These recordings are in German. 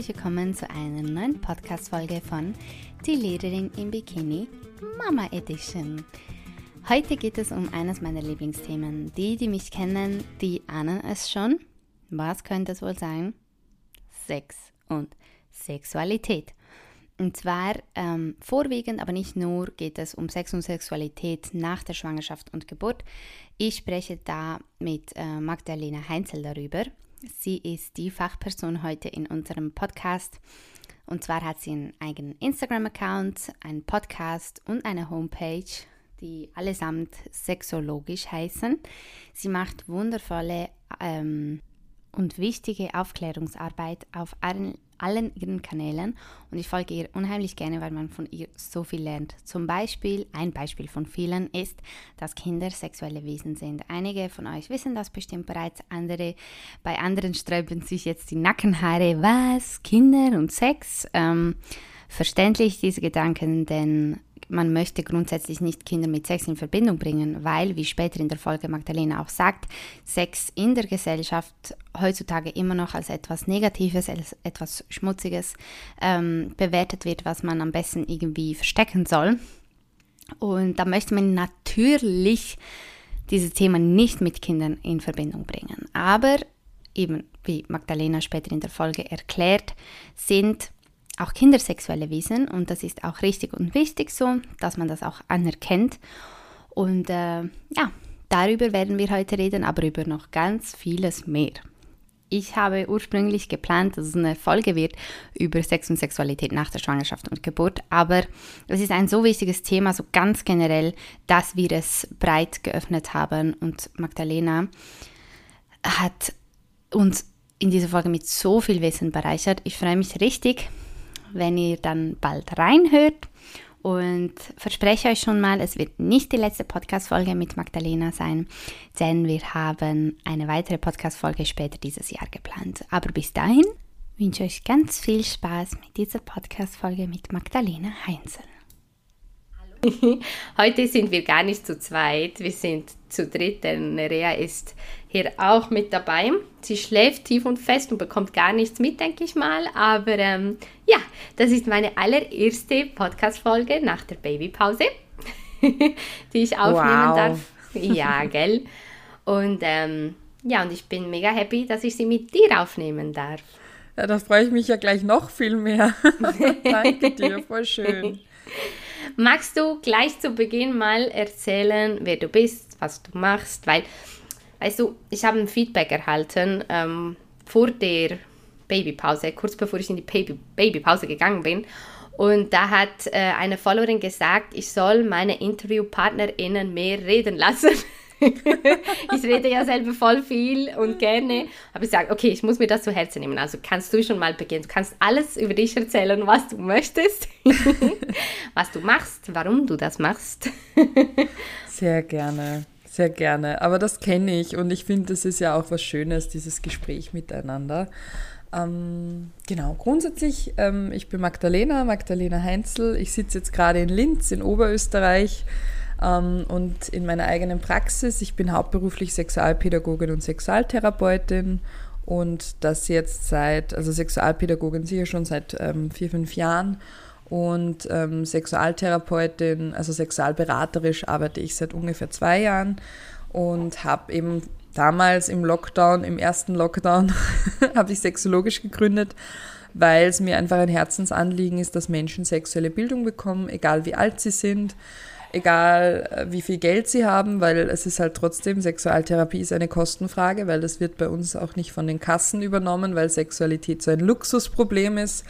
Herzlich willkommen zu einer neuen Podcast-Folge von Die Lehrerin im Bikini Mama Edition. Heute geht es um eines meiner Lieblingsthemen. Die, die mich kennen, die ahnen es schon. Was könnte es wohl sein? Sex und Sexualität. Und zwar ähm, vorwiegend, aber nicht nur, geht es um Sex und Sexualität nach der Schwangerschaft und Geburt. Ich spreche da mit äh, Magdalena Heinzel darüber. Sie ist die Fachperson heute in unserem Podcast. Und zwar hat sie einen eigenen Instagram-Account, einen Podcast und eine Homepage, die allesamt sexologisch heißen. Sie macht wundervolle ähm, und wichtige Aufklärungsarbeit auf allen, allen ihren Kanälen und ich folge ihr unheimlich gerne, weil man von ihr so viel lernt. Zum Beispiel, ein Beispiel von vielen ist, dass Kinder sexuelle Wesen sind. Einige von euch wissen das bestimmt bereits, andere, bei anderen sträuben sich jetzt die Nackenhaare. Was? Kinder und Sex? Ähm, verständlich diese Gedanken, denn man möchte grundsätzlich nicht Kinder mit Sex in Verbindung bringen, weil, wie später in der Folge Magdalena auch sagt, Sex in der Gesellschaft heutzutage immer noch als etwas Negatives, als etwas Schmutziges ähm, bewertet wird, was man am besten irgendwie verstecken soll. Und da möchte man natürlich dieses Thema nicht mit Kindern in Verbindung bringen. Aber eben, wie Magdalena später in der Folge erklärt, sind auch Kinder sexuelle Wesen und das ist auch richtig und wichtig so, dass man das auch anerkennt. Und äh, ja, darüber werden wir heute reden, aber über noch ganz vieles mehr. Ich habe ursprünglich geplant, dass es eine Folge wird über Sex und Sexualität nach der Schwangerschaft und Geburt, aber es ist ein so wichtiges Thema, so ganz generell, dass wir es breit geöffnet haben und Magdalena hat uns in dieser Folge mit so viel Wissen bereichert. Ich freue mich richtig, wenn ihr dann bald reinhört. Und verspreche euch schon mal, es wird nicht die letzte Podcast-Folge mit Magdalena sein, denn wir haben eine weitere Podcast-Folge später dieses Jahr geplant. Aber bis dahin wünsche ich euch ganz viel Spaß mit dieser Podcast-Folge mit Magdalena Heinzel. Heute sind wir gar nicht zu zweit, wir sind zu dritt, denn Nerea ist hier auch mit dabei. Sie schläft tief und fest und bekommt gar nichts mit, denke ich mal. Aber ähm, ja, das ist meine allererste Podcast-Folge nach der Babypause, die ich aufnehmen wow. darf. Ja, gell? Und ähm, ja, und ich bin mega happy, dass ich sie mit dir aufnehmen darf. Ja, da freue ich mich ja gleich noch viel mehr. Danke dir, voll schön. Magst du gleich zu Beginn mal erzählen, wer du bist, was du machst? Weil, weißt du, ich habe ein Feedback erhalten ähm, vor der Babypause, kurz bevor ich in die Baby Babypause gegangen bin. Und da hat äh, eine Followerin gesagt, ich soll meine InterviewpartnerInnen mehr reden lassen. ich rede ja selber voll viel und gerne. Aber ich sage, okay, ich muss mir das zu Herzen nehmen. Also kannst du schon mal beginnen. Du kannst alles über dich erzählen, was du möchtest, was du machst, warum du das machst. Sehr gerne. Sehr gerne. Aber das kenne ich und ich finde, das ist ja auch was Schönes, dieses Gespräch miteinander. Ähm, genau, grundsätzlich, ähm, ich bin Magdalena, Magdalena Heinzel. Ich sitze jetzt gerade in Linz in Oberösterreich und in meiner eigenen Praxis. Ich bin hauptberuflich Sexualpädagogin und Sexualtherapeutin. Und das jetzt seit, also Sexualpädagogin sicher schon seit ähm, vier, fünf Jahren. Und ähm, Sexualtherapeutin, also sexualberaterisch arbeite ich seit ungefähr zwei Jahren. Und habe eben damals im Lockdown, im ersten Lockdown, habe ich sexologisch gegründet, weil es mir einfach ein Herzensanliegen ist, dass Menschen sexuelle Bildung bekommen, egal wie alt sie sind egal äh, wie viel Geld sie haben, weil es ist halt trotzdem, Sexualtherapie ist eine Kostenfrage, weil das wird bei uns auch nicht von den Kassen übernommen, weil Sexualität so ein Luxusproblem ist.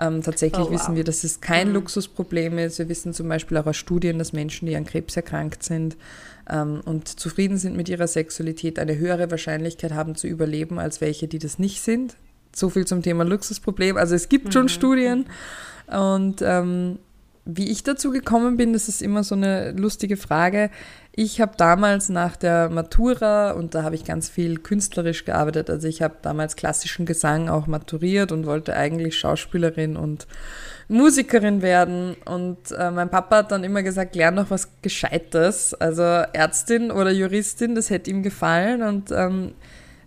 Ähm, tatsächlich oh, wow. wissen wir, dass es kein mhm. Luxusproblem ist. Wir wissen zum Beispiel auch aus Studien, dass Menschen, die an Krebs erkrankt sind ähm, und zufrieden sind mit ihrer Sexualität, eine höhere Wahrscheinlichkeit haben zu überleben als welche, die das nicht sind. So viel zum Thema Luxusproblem. Also es gibt schon mhm. Studien. Und ähm, wie ich dazu gekommen bin, das ist immer so eine lustige Frage. Ich habe damals nach der Matura, und da habe ich ganz viel künstlerisch gearbeitet, also ich habe damals klassischen Gesang auch maturiert und wollte eigentlich Schauspielerin und Musikerin werden. Und äh, mein Papa hat dann immer gesagt, lern noch was Gescheites, also Ärztin oder Juristin, das hätte ihm gefallen. Und ähm,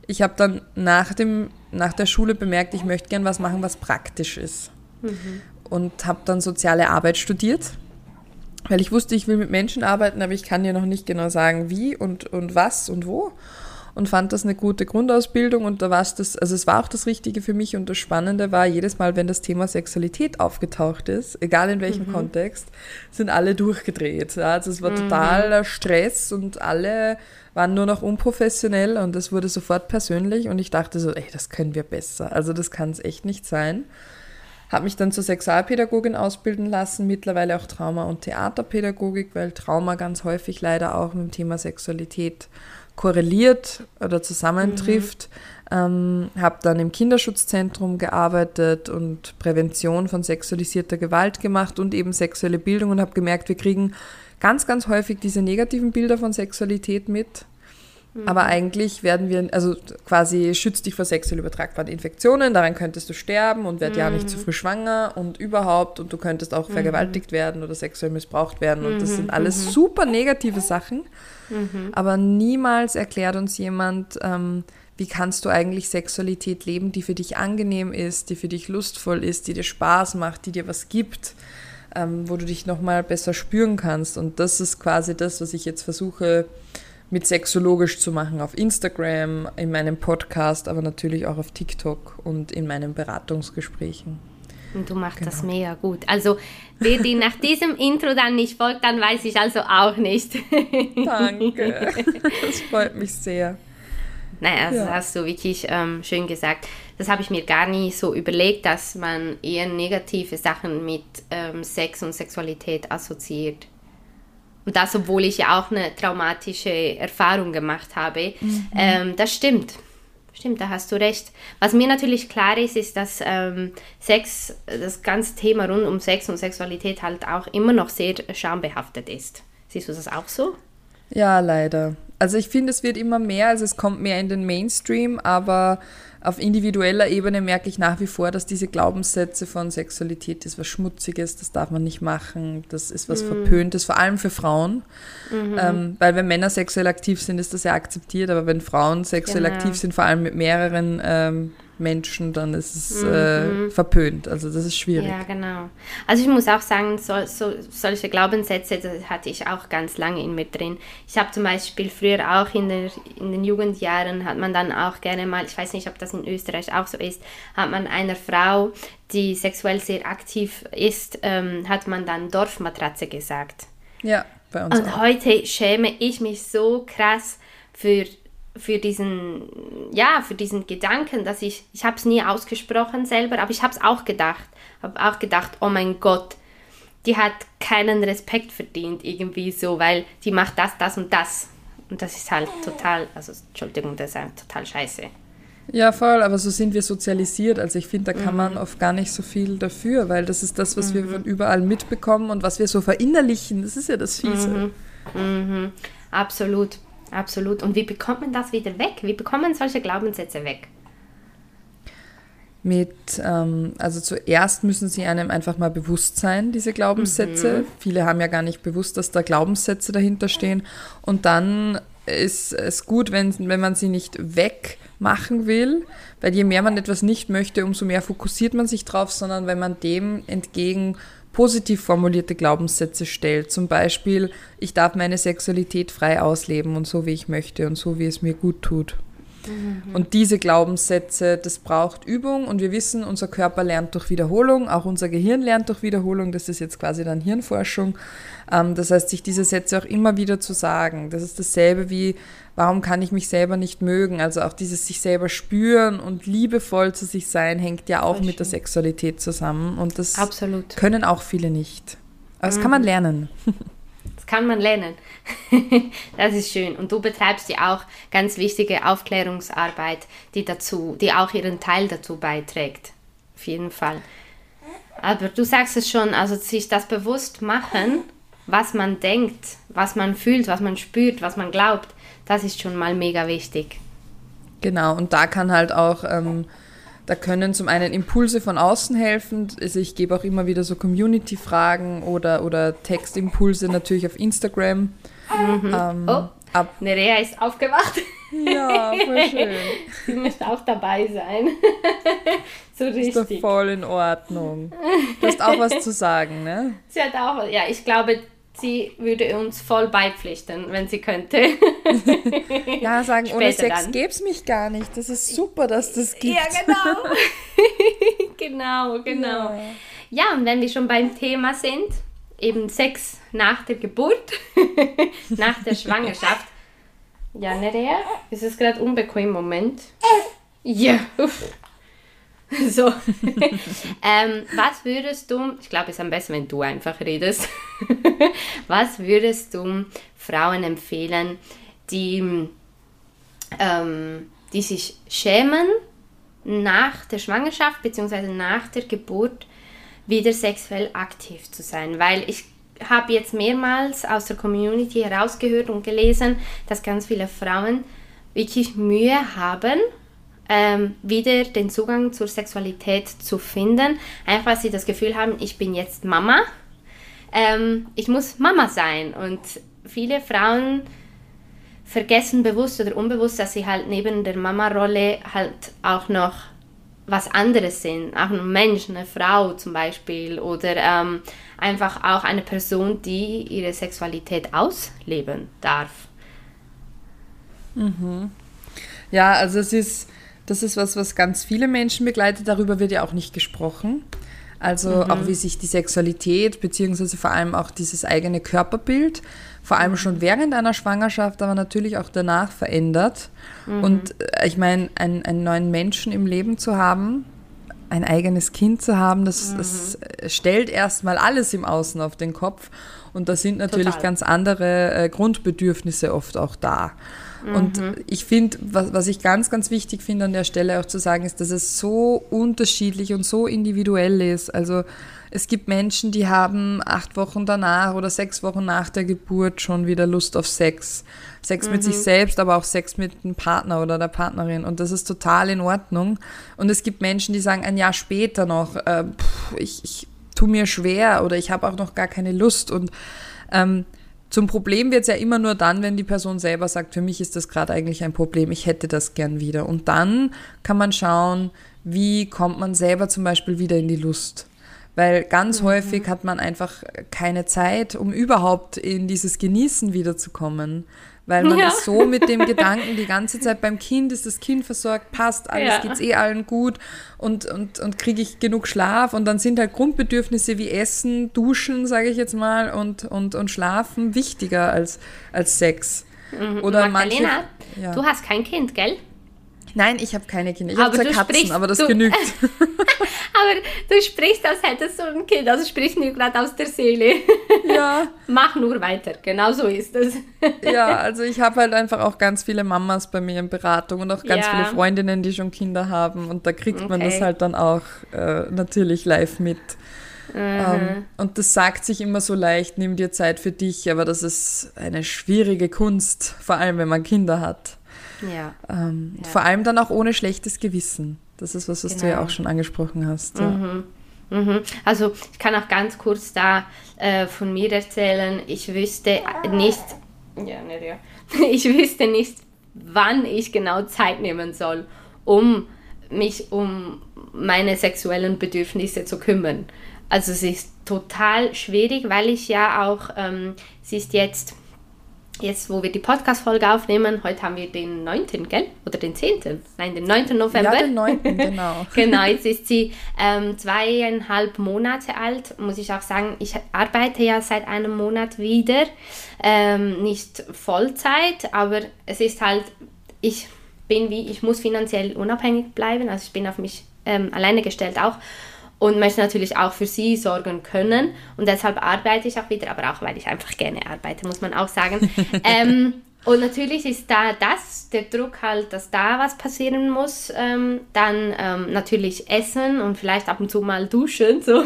ich habe dann nach dem nach der Schule bemerkt, ich möchte gern was machen, was praktisch ist. Mhm. Und habe dann soziale Arbeit studiert, weil ich wusste, ich will mit Menschen arbeiten, aber ich kann dir noch nicht genau sagen, wie und, und was und wo und fand das eine gute Grundausbildung und da war es das, also es war auch das Richtige für mich und das Spannende war, jedes Mal, wenn das Thema Sexualität aufgetaucht ist, egal in welchem mhm. Kontext, sind alle durchgedreht. Ja, also es war mhm. totaler Stress und alle waren nur noch unprofessionell und es wurde sofort persönlich und ich dachte so, ey, das können wir besser. Also das kann es echt nicht sein. Habe mich dann zur Sexualpädagogin ausbilden lassen, mittlerweile auch Trauma- und Theaterpädagogik, weil Trauma ganz häufig leider auch mit dem Thema Sexualität korreliert oder zusammentrifft. Mhm. Ähm, habe dann im Kinderschutzzentrum gearbeitet und Prävention von sexualisierter Gewalt gemacht und eben sexuelle Bildung und habe gemerkt, wir kriegen ganz, ganz häufig diese negativen Bilder von Sexualität mit. Mhm. Aber eigentlich werden wir, also quasi schützt dich vor sexuell übertragbaren Infektionen, daran könntest du sterben und werd mhm. ja nicht zu früh schwanger und überhaupt und du könntest auch mhm. vergewaltigt werden oder sexuell missbraucht werden und das mhm. sind alles mhm. super negative Sachen. Mhm. Aber niemals erklärt uns jemand, ähm, wie kannst du eigentlich Sexualität leben, die für dich angenehm ist, die für dich lustvoll ist, die dir Spaß macht, die dir was gibt, ähm, wo du dich nochmal besser spüren kannst. Und das ist quasi das, was ich jetzt versuche mit sexologisch zu machen auf Instagram, in meinem Podcast, aber natürlich auch auf TikTok und in meinen Beratungsgesprächen. Und du machst genau. das mega gut. Also, wer dir nach diesem Intro dann nicht folgt, dann weiß ich also auch nicht. Danke. Das freut mich sehr. Naja, das ja. hast du wirklich ähm, schön gesagt. Das habe ich mir gar nicht so überlegt, dass man eher negative Sachen mit ähm, Sex und Sexualität assoziiert. Und das, obwohl ich ja auch eine traumatische Erfahrung gemacht habe. Mhm. Ähm, das stimmt. Stimmt, da hast du recht. Was mir natürlich klar ist, ist, dass ähm, Sex, das ganze Thema rund um Sex und Sexualität halt auch immer noch sehr schambehaftet ist. Siehst du das auch so? Ja, leider. Also ich finde, es wird immer mehr, also es kommt mehr in den Mainstream, aber auf individueller Ebene merke ich nach wie vor, dass diese Glaubenssätze von Sexualität ist was Schmutziges, das darf man nicht machen, das ist was mhm. Verpöntes, vor allem für Frauen. Mhm. Ähm, weil wenn Männer sexuell aktiv sind, ist das ja akzeptiert, aber wenn Frauen sexuell genau. aktiv sind, vor allem mit mehreren ähm, Menschen, dann ist es äh, mhm. äh, verpönt. Also das ist schwierig. Ja, genau. Also ich muss auch sagen, so, so, solche Glaubenssätze das hatte ich auch ganz lange in mir drin. Ich habe zum Beispiel früher auch in, der, in den Jugendjahren, hat man dann auch gerne mal, ich weiß nicht, ob das in Österreich auch so ist, hat man einer Frau, die sexuell sehr aktiv ist, ähm, hat man dann Dorfmatratze gesagt. Ja, bei uns Und auch. heute schäme ich mich so krass für für diesen, ja, für diesen Gedanken, dass ich, ich habe es nie ausgesprochen selber, aber ich habe es auch gedacht, habe auch gedacht, oh mein Gott, die hat keinen Respekt verdient irgendwie so, weil die macht das, das und das. Und das ist halt total, also Entschuldigung, das ist halt total scheiße. Ja, voll, aber so sind wir sozialisiert. Also ich finde, da kann mhm. man oft gar nicht so viel dafür, weil das ist das, was mhm. wir von überall mitbekommen und was wir so verinnerlichen. Das ist ja das Fiese. Mhm. mhm. Absolut. Absolut. Und wie bekommt man das wieder weg? Wie bekommt man solche Glaubenssätze weg? Mit, ähm, also zuerst müssen sie einem einfach mal bewusst sein, diese Glaubenssätze. Mhm. Viele haben ja gar nicht bewusst, dass da Glaubenssätze dahinter stehen. Und dann ist es gut, wenn, wenn man sie nicht wegmachen will, weil je mehr man etwas nicht möchte, umso mehr fokussiert man sich drauf, sondern wenn man dem entgegen positiv formulierte Glaubenssätze stellt. Zum Beispiel, ich darf meine Sexualität frei ausleben und so, wie ich möchte und so, wie es mir gut tut. Mhm. Und diese Glaubenssätze, das braucht Übung und wir wissen, unser Körper lernt durch Wiederholung, auch unser Gehirn lernt durch Wiederholung, das ist jetzt quasi dann Hirnforschung. Ähm, das heißt, sich diese Sätze auch immer wieder zu sagen. Das ist dasselbe wie, warum kann ich mich selber nicht mögen? Also auch dieses sich selber spüren und liebevoll zu sich sein, hängt ja auch mit der Sexualität zusammen und das Absolut. können auch viele nicht. Aber das mhm. kann man lernen. Kann man lernen. das ist schön. Und du betreibst ja auch ganz wichtige Aufklärungsarbeit, die dazu, die auch ihren Teil dazu beiträgt. Auf jeden Fall. Aber du sagst es schon, also sich das bewusst machen, was man denkt, was man fühlt, was man spürt, was man glaubt, das ist schon mal mega wichtig. Genau, und da kann halt auch ähm, da können zum einen Impulse von außen helfen. Also ich gebe auch immer wieder so Community-Fragen oder, oder Textimpulse natürlich auf Instagram. Mhm. Ähm, oh, ab Nerea ist aufgewacht. Ja, voll schön. Sie möchte auch dabei sein. so richtig. Ist doch voll in Ordnung. Du hast auch was zu sagen, ne? Sie hat auch, ja, ich glaube, sie würde uns voll beipflichten, wenn sie könnte. ja, sagen, ohne Sex gäbe es mich gar nicht. Das ist super, dass das gibt. Ja, genau. genau, genau. Ja. ja, und wenn wir schon beim Thema sind, eben Sex nach der Geburt, nach der Schwangerschaft. Ja, Nerea, ist es gerade unbequem? Moment. Ja, So. ähm, was würdest du, ich glaube, es ist am besten, wenn du einfach redest. was würdest du Frauen empfehlen, die, ähm, die sich schämen, nach der Schwangerschaft bzw. nach der Geburt wieder sexuell aktiv zu sein? Weil ich habe jetzt mehrmals aus der Community herausgehört und gelesen, dass ganz viele Frauen wirklich Mühe haben, ähm, wieder den Zugang zur Sexualität zu finden. Einfach, weil sie das Gefühl haben, ich bin jetzt Mama. Ähm, ich muss Mama sein. Und viele Frauen vergessen bewusst oder unbewusst, dass sie halt neben der Mama-Rolle halt auch noch was anderes sind. Auch ein Mensch, eine Frau zum Beispiel. Oder ähm, einfach auch eine Person, die ihre Sexualität ausleben darf. Mhm. Ja, also es ist das ist was, was ganz viele Menschen begleitet. Darüber wird ja auch nicht gesprochen. Also mhm. auch wie sich die Sexualität beziehungsweise vor allem auch dieses eigene Körperbild, vor allem schon während einer Schwangerschaft, aber natürlich auch danach verändert. Mhm. Und äh, ich meine, einen, einen neuen Menschen im Leben zu haben, ein eigenes Kind zu haben, das, mhm. das stellt erstmal alles im Außen auf den Kopf. Und da sind natürlich Total. ganz andere äh, Grundbedürfnisse oft auch da. Und mhm. ich finde, was, was ich ganz, ganz wichtig finde an der Stelle auch zu sagen, ist, dass es so unterschiedlich und so individuell ist. Also es gibt Menschen, die haben acht Wochen danach oder sechs Wochen nach der Geburt schon wieder Lust auf Sex. Sex mhm. mit sich mhm. selbst, aber auch Sex mit dem Partner oder der Partnerin. Und das ist total in Ordnung. Und es gibt Menschen, die sagen ein Jahr später noch, äh, pff, ich, ich tu mir schwer oder ich habe auch noch gar keine Lust. Und ähm, zum Problem wird es ja immer nur dann, wenn die Person selber sagt, für mich ist das gerade eigentlich ein Problem, ich hätte das gern wieder. Und dann kann man schauen, wie kommt man selber zum Beispiel wieder in die Lust. Weil ganz mhm. häufig hat man einfach keine Zeit, um überhaupt in dieses Genießen wiederzukommen weil man ja. ist so mit dem Gedanken die ganze Zeit beim Kind, ist das Kind versorgt, passt, alles ja. geht's eh allen gut und, und, und kriege ich genug Schlaf und dann sind halt Grundbedürfnisse wie Essen, Duschen, sage ich jetzt mal, und, und, und Schlafen wichtiger als, als Sex. Mhm. Oder Magdalena, manche, ja. du hast kein Kind, gell? Nein, ich habe keine Kinder. Ich habe zwei Katzen, sprichst, aber das du, genügt. aber du sprichst, als hättest du ein Kind. Also sprichst mir gerade aus der Seele. Ja. Mach nur weiter. Genau so ist es. ja, also ich habe halt einfach auch ganz viele Mamas bei mir in Beratung und auch ganz ja. viele Freundinnen, die schon Kinder haben. Und da kriegt okay. man das halt dann auch äh, natürlich live mit. Mhm. Ähm, und das sagt sich immer so leicht, nimm dir Zeit für dich, aber das ist eine schwierige Kunst, vor allem wenn man Kinder hat. Ja. Ähm, ja. Vor allem dann auch ohne schlechtes Gewissen. Das ist was, was genau. du ja genau. auch schon angesprochen hast. Ja. Mhm. Mhm. Also ich kann auch ganz kurz da äh, von mir erzählen. Ich wüsste nicht, ja, nicht, ja. ich wüsste nicht, wann ich genau Zeit nehmen soll, um mich um meine sexuellen Bedürfnisse zu kümmern. Also es ist total schwierig, weil ich ja auch, ähm, sie ist jetzt jetzt, wo wir die Podcast-Folge aufnehmen, heute haben wir den 9., gell? Oder den 10.? Nein, den 9. November. Ja, den 9., genau. genau, jetzt ist sie ähm, zweieinhalb Monate alt. Muss ich auch sagen, ich arbeite ja seit einem Monat wieder. Ähm, nicht Vollzeit, aber es ist halt, ich bin wie, ich muss finanziell unabhängig bleiben. Also ich bin auf mich ähm, alleine gestellt auch und möchte natürlich auch für sie sorgen können. Und deshalb arbeite ich auch wieder, aber auch weil ich einfach gerne arbeite, muss man auch sagen. ähm, und natürlich ist da das, der Druck halt, dass da was passieren muss. Ähm, dann ähm, natürlich Essen und vielleicht ab und zu mal duschen. So.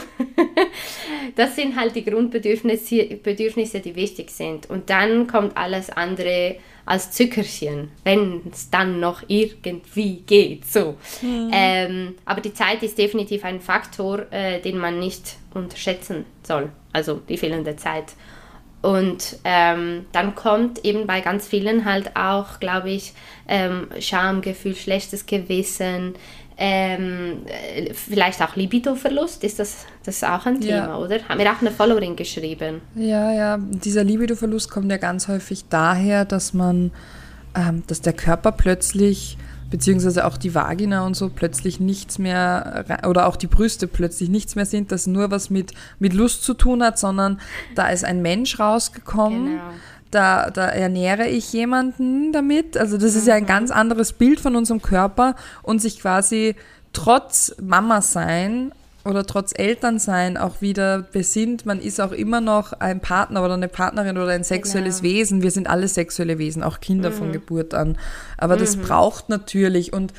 das sind halt die Grundbedürfnisse, Bedürfnisse, die wichtig sind. Und dann kommt alles andere als Zückerchen, wenn es dann noch irgendwie geht. So. Mhm. Ähm, aber die Zeit ist definitiv ein Faktor, äh, den man nicht unterschätzen soll. Also die fehlende Zeit. Und ähm, dann kommt eben bei ganz vielen halt auch, glaube ich, ähm, Schamgefühl, schlechtes Gewissen, ähm, äh, vielleicht auch Libidoverlust. Ist das, das auch ein Thema, ja. oder? Haben wir auch eine Followerin geschrieben. Ja, ja. Dieser Libidoverlust kommt ja ganz häufig daher, dass man, ähm, dass der Körper plötzlich beziehungsweise auch die Vagina und so plötzlich nichts mehr oder auch die Brüste plötzlich nichts mehr sind, das nur was mit, mit Lust zu tun hat, sondern da ist ein Mensch rausgekommen. Genau. Da, da ernähre ich jemanden damit. Also das ist ja ein mhm. ganz anderes Bild von unserem Körper und sich quasi trotz Mama sein oder trotz Elternsein auch wieder besinnt, man ist auch immer noch ein Partner oder eine Partnerin oder ein sexuelles genau. Wesen. Wir sind alle sexuelle Wesen, auch Kinder mhm. von Geburt an. Aber mhm. das braucht natürlich und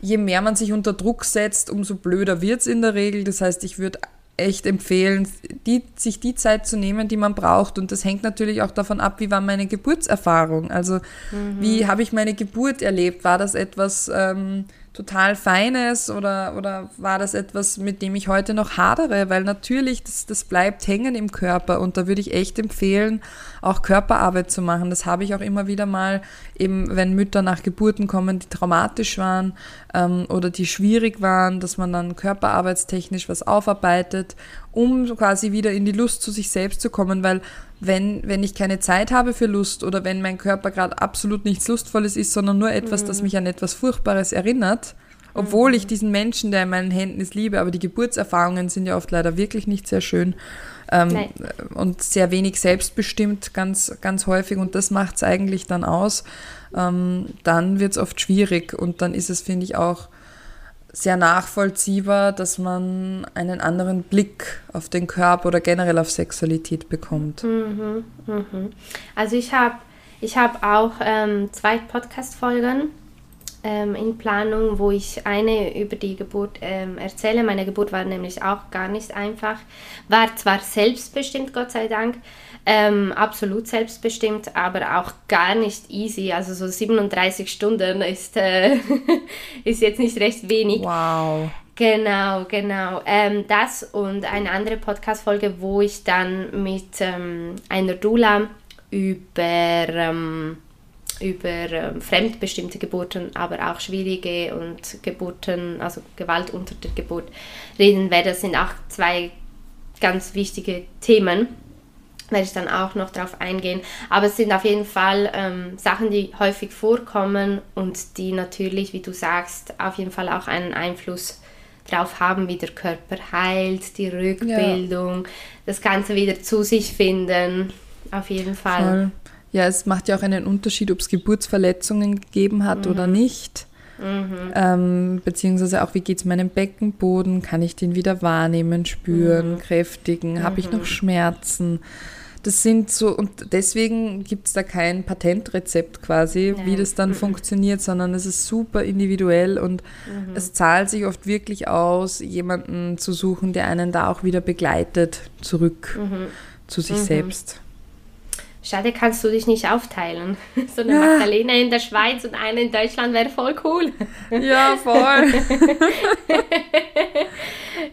je mehr man sich unter Druck setzt, umso blöder wird es in der Regel. Das heißt, ich würde echt empfehlen, die, sich die Zeit zu nehmen, die man braucht. Und das hängt natürlich auch davon ab, wie war meine Geburtserfahrung. Also mhm. wie habe ich meine Geburt erlebt? War das etwas... Ähm, total Feines oder, oder war das etwas, mit dem ich heute noch hadere? Weil natürlich, das, das bleibt hängen im Körper und da würde ich echt empfehlen, auch Körperarbeit zu machen. Das habe ich auch immer wieder mal, eben wenn Mütter nach Geburten kommen, die traumatisch waren ähm, oder die schwierig waren, dass man dann körperarbeitstechnisch was aufarbeitet, um quasi wieder in die Lust zu sich selbst zu kommen, weil wenn, wenn ich keine Zeit habe für Lust oder wenn mein Körper gerade absolut nichts Lustvolles ist, sondern nur etwas, mhm. das mich an etwas Furchtbares erinnert, obwohl mhm. ich diesen Menschen, der in meinen Händen ist, liebe, aber die Geburtserfahrungen sind ja oft leider wirklich nicht sehr schön ähm, und sehr wenig selbstbestimmt, ganz, ganz häufig. Und das macht es eigentlich dann aus, ähm, dann wird es oft schwierig. Und dann ist es, finde ich, auch sehr nachvollziehbar, dass man einen anderen Blick auf den Körper oder generell auf Sexualität bekommt. Mhm, mhm. Also ich habe ich hab auch ähm, zwei Podcast-Folgen ähm, in Planung, wo ich eine über die Geburt ähm, erzähle. Meine Geburt war nämlich auch gar nicht einfach. War zwar selbstbestimmt, Gott sei Dank, ähm, absolut selbstbestimmt, aber auch gar nicht easy. Also so 37 Stunden ist, äh, ist jetzt nicht recht wenig. Wow. Genau, genau. Ähm, das und eine andere Podcast-Folge, wo ich dann mit ähm, einer Dula über, ähm, über ähm, fremdbestimmte Geburten, aber auch schwierige und Geburten, also Gewalt unter der Geburt reden werde. Das sind auch zwei ganz wichtige Themen werde ich dann auch noch darauf eingehen. Aber es sind auf jeden Fall ähm, Sachen, die häufig vorkommen und die natürlich, wie du sagst, auf jeden Fall auch einen Einfluss darauf haben, wie der Körper heilt, die Rückbildung, ja. das Ganze wieder zu sich finden. Auf jeden Fall. Voll. Ja, es macht ja auch einen Unterschied, ob es Geburtsverletzungen gegeben hat mhm. oder nicht. Mhm. Ähm, beziehungsweise auch, wie geht es meinem Beckenboden? Kann ich den wieder wahrnehmen, spüren, mhm. kräftigen? Habe ich noch mhm. Schmerzen? Das sind so, und deswegen gibt es da kein Patentrezept quasi, Nein. wie das dann mhm. funktioniert, sondern es ist super individuell und mhm. es zahlt sich oft wirklich aus, jemanden zu suchen, der einen da auch wieder begleitet, zurück mhm. zu sich mhm. selbst. Schade, kannst du dich nicht aufteilen. So eine ja. Magdalena in der Schweiz und eine in Deutschland wäre voll cool. Ja, voll.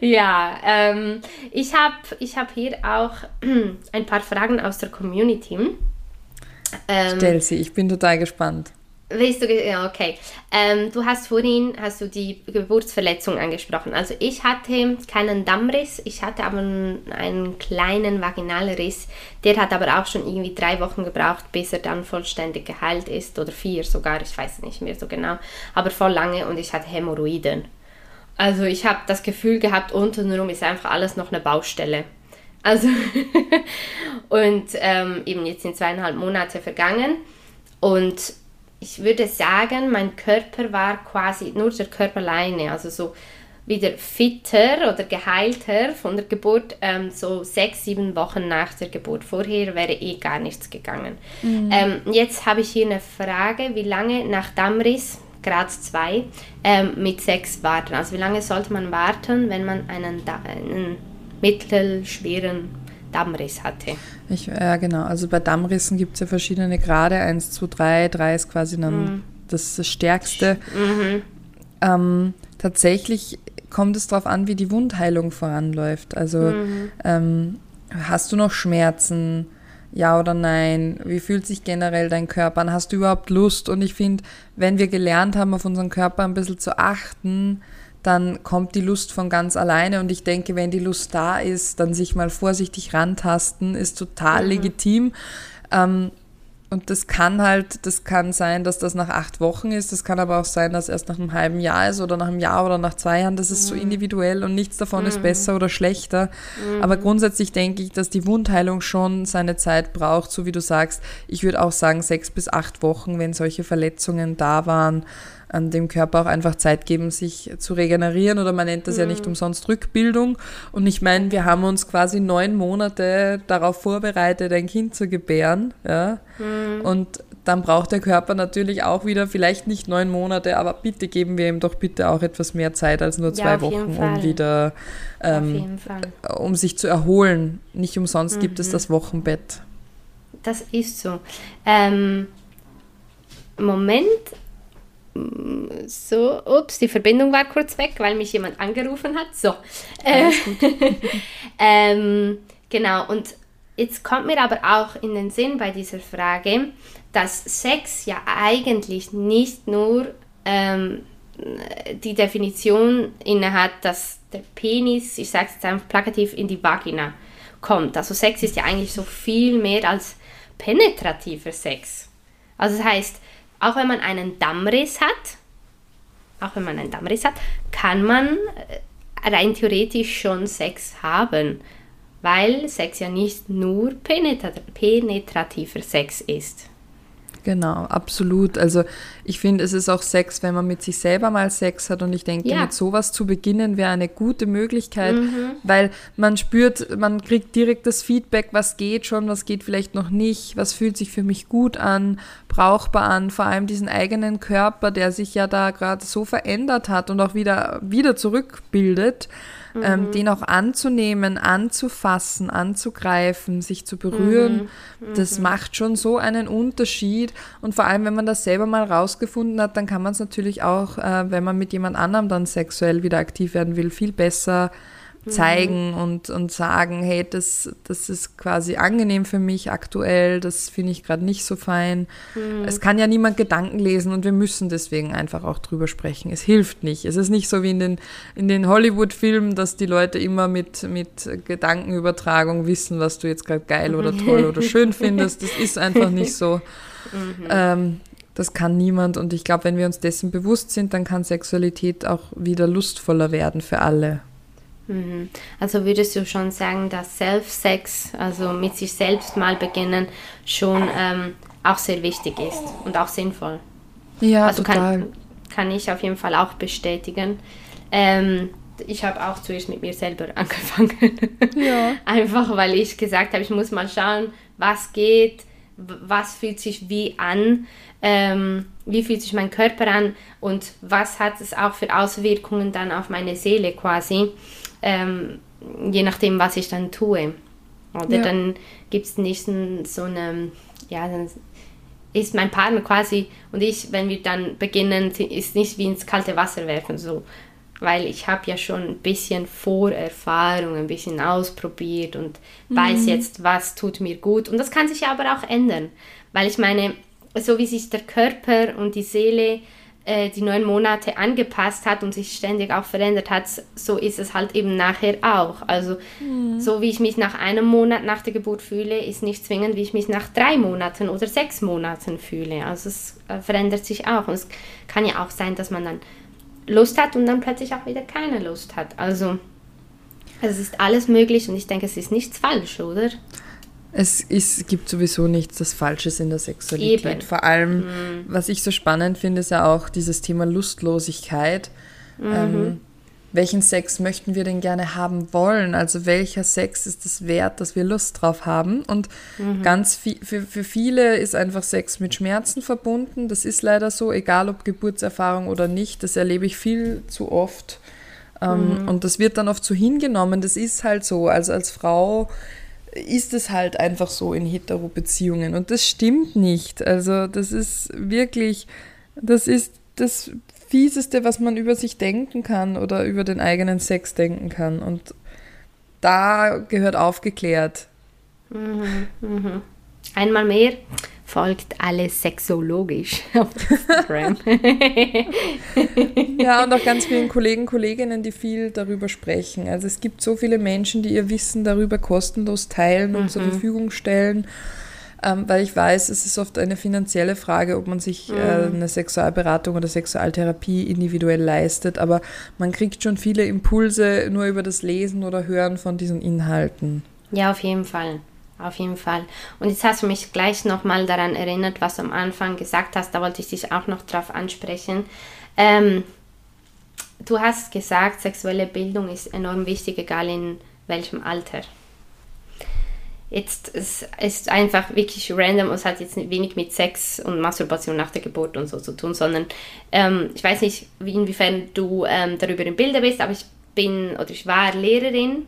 ja, ähm, ich habe ich hab hier auch ein paar Fragen aus der Community. Ähm, Stell sie, ich bin total gespannt. Weißt du, ja, okay. Ähm, du hast vorhin hast du die Geburtsverletzung angesprochen. Also ich hatte keinen Dammriss, ich hatte aber einen kleinen Vaginalriss. Der hat aber auch schon irgendwie drei Wochen gebraucht, bis er dann vollständig geheilt ist oder vier sogar, ich weiß nicht mehr so genau, aber voll lange und ich hatte Hämorrhoiden. Also ich habe das Gefühl gehabt, untenrum ist einfach alles noch eine Baustelle. Also und ähm, eben jetzt sind zweieinhalb Monate vergangen und ich würde sagen, mein Körper war quasi nur der Körper alleine, also so wieder fitter oder geheilter von der Geburt, ähm, so sechs, sieben Wochen nach der Geburt. Vorher wäre eh gar nichts gegangen. Mhm. Ähm, jetzt habe ich hier eine Frage, wie lange nach Dammriss, Grad 2, ähm, mit sechs warten? Also wie lange sollte man warten, wenn man einen, einen mittelschweren Dammriss hatte. Ich, ja, genau. Also bei Dammrissen gibt es ja verschiedene Grade. 1, 2, 3. 3 ist quasi dann mhm. das, das Stärkste. Mhm. Ähm, tatsächlich kommt es darauf an, wie die Wundheilung voranläuft. Also mhm. ähm, hast du noch Schmerzen? Ja oder nein? Wie fühlt sich generell dein Körper an? Hast du überhaupt Lust? Und ich finde, wenn wir gelernt haben, auf unseren Körper ein bisschen zu achten, dann kommt die Lust von ganz alleine. Und ich denke, wenn die Lust da ist, dann sich mal vorsichtig rantasten, ist total mhm. legitim. Ähm, und das kann halt, das kann sein, dass das nach acht Wochen ist. Das kann aber auch sein, dass erst nach einem halben Jahr ist oder nach einem Jahr oder nach zwei Jahren. Das ist mhm. so individuell und nichts davon mhm. ist besser oder schlechter. Mhm. Aber grundsätzlich denke ich, dass die Wundheilung schon seine Zeit braucht, so wie du sagst. Ich würde auch sagen, sechs bis acht Wochen, wenn solche Verletzungen da waren ähm, dem Körper auch einfach Zeit geben, sich zu regenerieren oder man nennt das mhm. ja nicht umsonst Rückbildung. Und ich meine, wir haben uns quasi neun Monate darauf vorbereitet, ein Kind zu gebären. Ja? Mhm. Und dann braucht der Körper natürlich auch wieder, vielleicht nicht neun Monate, aber bitte geben wir ihm doch bitte auch etwas mehr Zeit als nur zwei ja, Wochen, um wieder, ähm, um sich zu erholen. Nicht umsonst mhm. gibt es mhm. das Wochenbett. Das ist so. Ähm, Moment, so, ups, die Verbindung war kurz weg, weil mich jemand angerufen hat. So. Äh, ähm, genau, und jetzt kommt mir aber auch in den Sinn bei dieser Frage, dass Sex ja eigentlich nicht nur ähm, die Definition innehat, dass der Penis, ich sage es jetzt einfach plakativ, in die Vagina kommt. Also Sex ist ja eigentlich so viel mehr als penetrativer Sex. Also das heißt, auch wenn man einen Dammriss hat, auch wenn man einen Dammriss hat, kann man äh, rein theoretisch schon Sex haben, weil Sex ja nicht nur penetrativer Sex ist. Genau, absolut. Also ich finde, es ist auch Sex, wenn man mit sich selber mal Sex hat. Und ich denke, ja. mit sowas zu beginnen wäre eine gute Möglichkeit, mhm. weil man spürt, man kriegt direkt das Feedback, was geht schon, was geht vielleicht noch nicht, was fühlt sich für mich gut an, brauchbar an, vor allem diesen eigenen Körper, der sich ja da gerade so verändert hat und auch wieder, wieder zurückbildet. Ähm, mhm. ähm, den auch anzunehmen, anzufassen, anzugreifen, sich zu berühren, mhm. das mhm. macht schon so einen Unterschied. Und vor allem, wenn man das selber mal rausgefunden hat, dann kann man es natürlich auch, äh, wenn man mit jemand anderem dann sexuell wieder aktiv werden will, viel besser zeigen mhm. und, und sagen, hey, das, das ist quasi angenehm für mich aktuell, das finde ich gerade nicht so fein. Mhm. Es kann ja niemand Gedanken lesen und wir müssen deswegen einfach auch drüber sprechen. Es hilft nicht. Es ist nicht so wie in den, in den Hollywood-Filmen, dass die Leute immer mit, mit Gedankenübertragung wissen, was du jetzt gerade geil oder toll oder schön findest. Das ist einfach nicht so. Mhm. Ähm, das kann niemand und ich glaube, wenn wir uns dessen bewusst sind, dann kann Sexualität auch wieder lustvoller werden für alle. Mhm. Also würdest du schon sagen, dass Self-Sex, also mit sich selbst mal beginnen, schon ähm, auch sehr wichtig ist und auch sinnvoll? Ja, also total. Kann, kann ich auf jeden Fall auch bestätigen. Ähm, ich habe auch zuerst mit mir selber angefangen. Ja. Einfach weil ich gesagt habe, ich muss mal schauen, was geht, was fühlt sich wie an, ähm, wie fühlt sich mein Körper an und was hat es auch für Auswirkungen dann auf meine Seele quasi ähm, je nachdem, was ich dann tue. Oder ja. dann gibt es nicht so eine, ja, dann ist mein Partner quasi und ich, wenn wir dann beginnen, ist nicht wie ins kalte Wasser werfen, so. Weil ich habe ja schon ein bisschen Vorerfahrung, ein bisschen ausprobiert und mhm. weiß jetzt, was tut mir gut. Und das kann sich aber auch ändern. Weil ich meine, so wie sich der Körper und die Seele äh, die neun Monate angepasst hat und sich ständig auch verändert hat, so ist es halt eben nachher auch. Also mhm. so wie ich mich nach einem Monat nach der Geburt fühle, ist nicht zwingend, wie ich mich nach drei Monaten oder sechs Monaten fühle. Also es äh, verändert sich auch. Und es kann ja auch sein, dass man dann Lust hat und dann plötzlich auch wieder keine Lust hat. Also es ist alles möglich und ich denke, es ist nichts falsch, oder? Es ist, gibt sowieso nichts das Falsches in der Sexualität. Eben. Vor allem, mhm. was ich so spannend finde, ist ja auch dieses Thema Lustlosigkeit. Mhm. Ähm, welchen Sex möchten wir denn gerne haben wollen? Also welcher Sex ist es wert, dass wir Lust drauf haben? Und mhm. ganz viel, für, für viele ist einfach Sex mit Schmerzen verbunden. Das ist leider so, egal ob Geburtserfahrung oder nicht. Das erlebe ich viel zu oft. Ähm, mhm. Und das wird dann oft so hingenommen. Das ist halt so. Also als Frau ist es halt einfach so in Hetero-Beziehungen. Und das stimmt nicht. Also das ist wirklich, das ist das Fieseste, was man über sich denken kann oder über den eigenen Sex denken kann. Und da gehört aufgeklärt. Mhm, mhm. einmal mehr, folgt alles sexologisch auf Instagram. ja, und auch ganz vielen Kollegen, Kolleginnen, die viel darüber sprechen. Also es gibt so viele Menschen, die ihr Wissen darüber kostenlos teilen und mhm. zur Verfügung stellen. Ähm, weil ich weiß, es ist oft eine finanzielle Frage, ob man sich äh, mhm. äh, eine Sexualberatung oder Sexualtherapie individuell leistet, aber man kriegt schon viele Impulse nur über das Lesen oder Hören von diesen Inhalten. Ja, auf jeden Fall auf jeden Fall. Und jetzt hast du mich gleich nochmal daran erinnert, was du am Anfang gesagt hast. Da wollte ich dich auch noch drauf ansprechen. Ähm, du hast gesagt, sexuelle Bildung ist enorm wichtig, egal in welchem Alter. Jetzt ist es einfach wirklich random und es hat jetzt wenig mit Sex und Masturbation nach der Geburt und so zu tun, sondern ähm, ich weiß nicht, wie, inwiefern du ähm, darüber im Bilde bist, aber ich bin oder ich war Lehrerin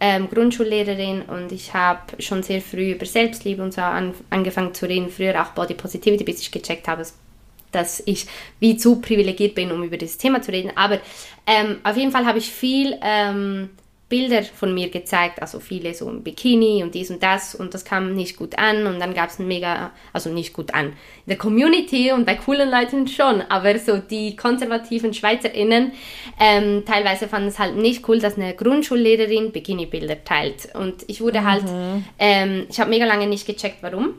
ähm, Grundschullehrerin und ich habe schon sehr früh über Selbstliebe und so an, angefangen zu reden, früher auch Body Positivity, bis ich gecheckt habe, dass ich wie zu privilegiert bin, um über dieses Thema zu reden. Aber ähm, auf jeden Fall habe ich viel ähm, Bilder von mir gezeigt, also viele so im Bikini und dies und das und das kam nicht gut an und dann gab es ein mega, also nicht gut an. In der Community und bei coolen Leuten schon, aber so die konservativen SchweizerInnen ähm, teilweise fanden es halt nicht cool, dass eine Grundschullehrerin Bikini-Bilder teilt und ich wurde halt, mhm. ähm, ich habe mega lange nicht gecheckt, warum,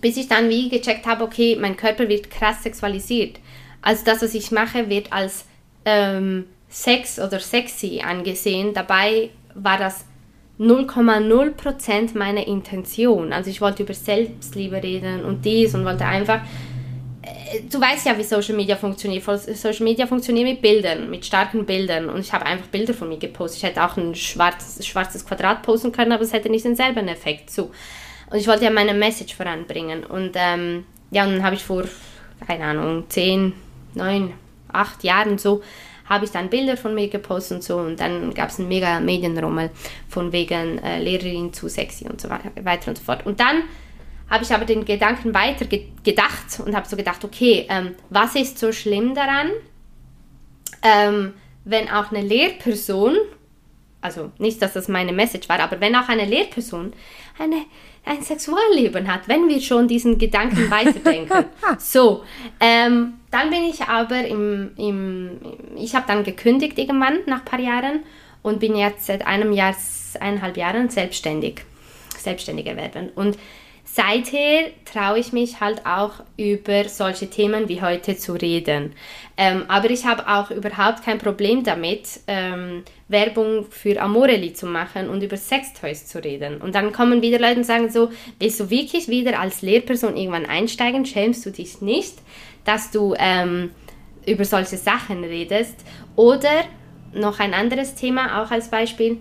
bis ich dann wie gecheckt habe, okay, mein Körper wird krass sexualisiert. Also das, was ich mache, wird als ähm, Sex oder sexy angesehen. Dabei war das 0,0% meiner Intention. Also ich wollte über Selbstliebe reden und dies und wollte einfach... Äh, du weißt ja, wie Social Media funktioniert. Social Media funktioniert mit Bildern, mit starken Bildern. Und ich habe einfach Bilder von mir gepostet. Ich hätte auch ein schwarzes, schwarzes Quadrat posten können, aber es hätte nicht denselben Effekt. So. Und ich wollte ja meine Message voranbringen. Und ähm, ja, und dann habe ich vor, keine Ahnung, 10, 9, 8 Jahren so habe ich dann Bilder von mir gepostet und so und dann gab es einen mega Medienrummel von wegen äh, Lehrerin zu sexy und so weiter und so fort. Und dann habe ich aber den Gedanken weiter ge gedacht und habe so gedacht, okay, ähm, was ist so schlimm daran, ähm, wenn auch eine Lehrperson, also nicht, dass das meine Message war, aber wenn auch eine Lehrperson eine ein Sexualleben hat, wenn wir schon diesen Gedanken weiterdenken. so, ähm, dann bin ich aber im, im ich habe dann gekündigt irgendwann nach ein paar Jahren und bin jetzt seit einem Jahr, eineinhalb Jahren selbstständig, selbstständig erwerben. Und seither traue ich mich halt auch über solche Themen wie heute zu reden. Ähm, aber ich habe auch überhaupt kein Problem damit, ähm, Werbung für Amorelli zu machen und über Sextoys zu reden. Und dann kommen wieder Leute und sagen so, willst du wirklich wieder als Lehrperson irgendwann einsteigen? Schämst du dich nicht, dass du ähm, über solche Sachen redest? Oder noch ein anderes Thema, auch als Beispiel,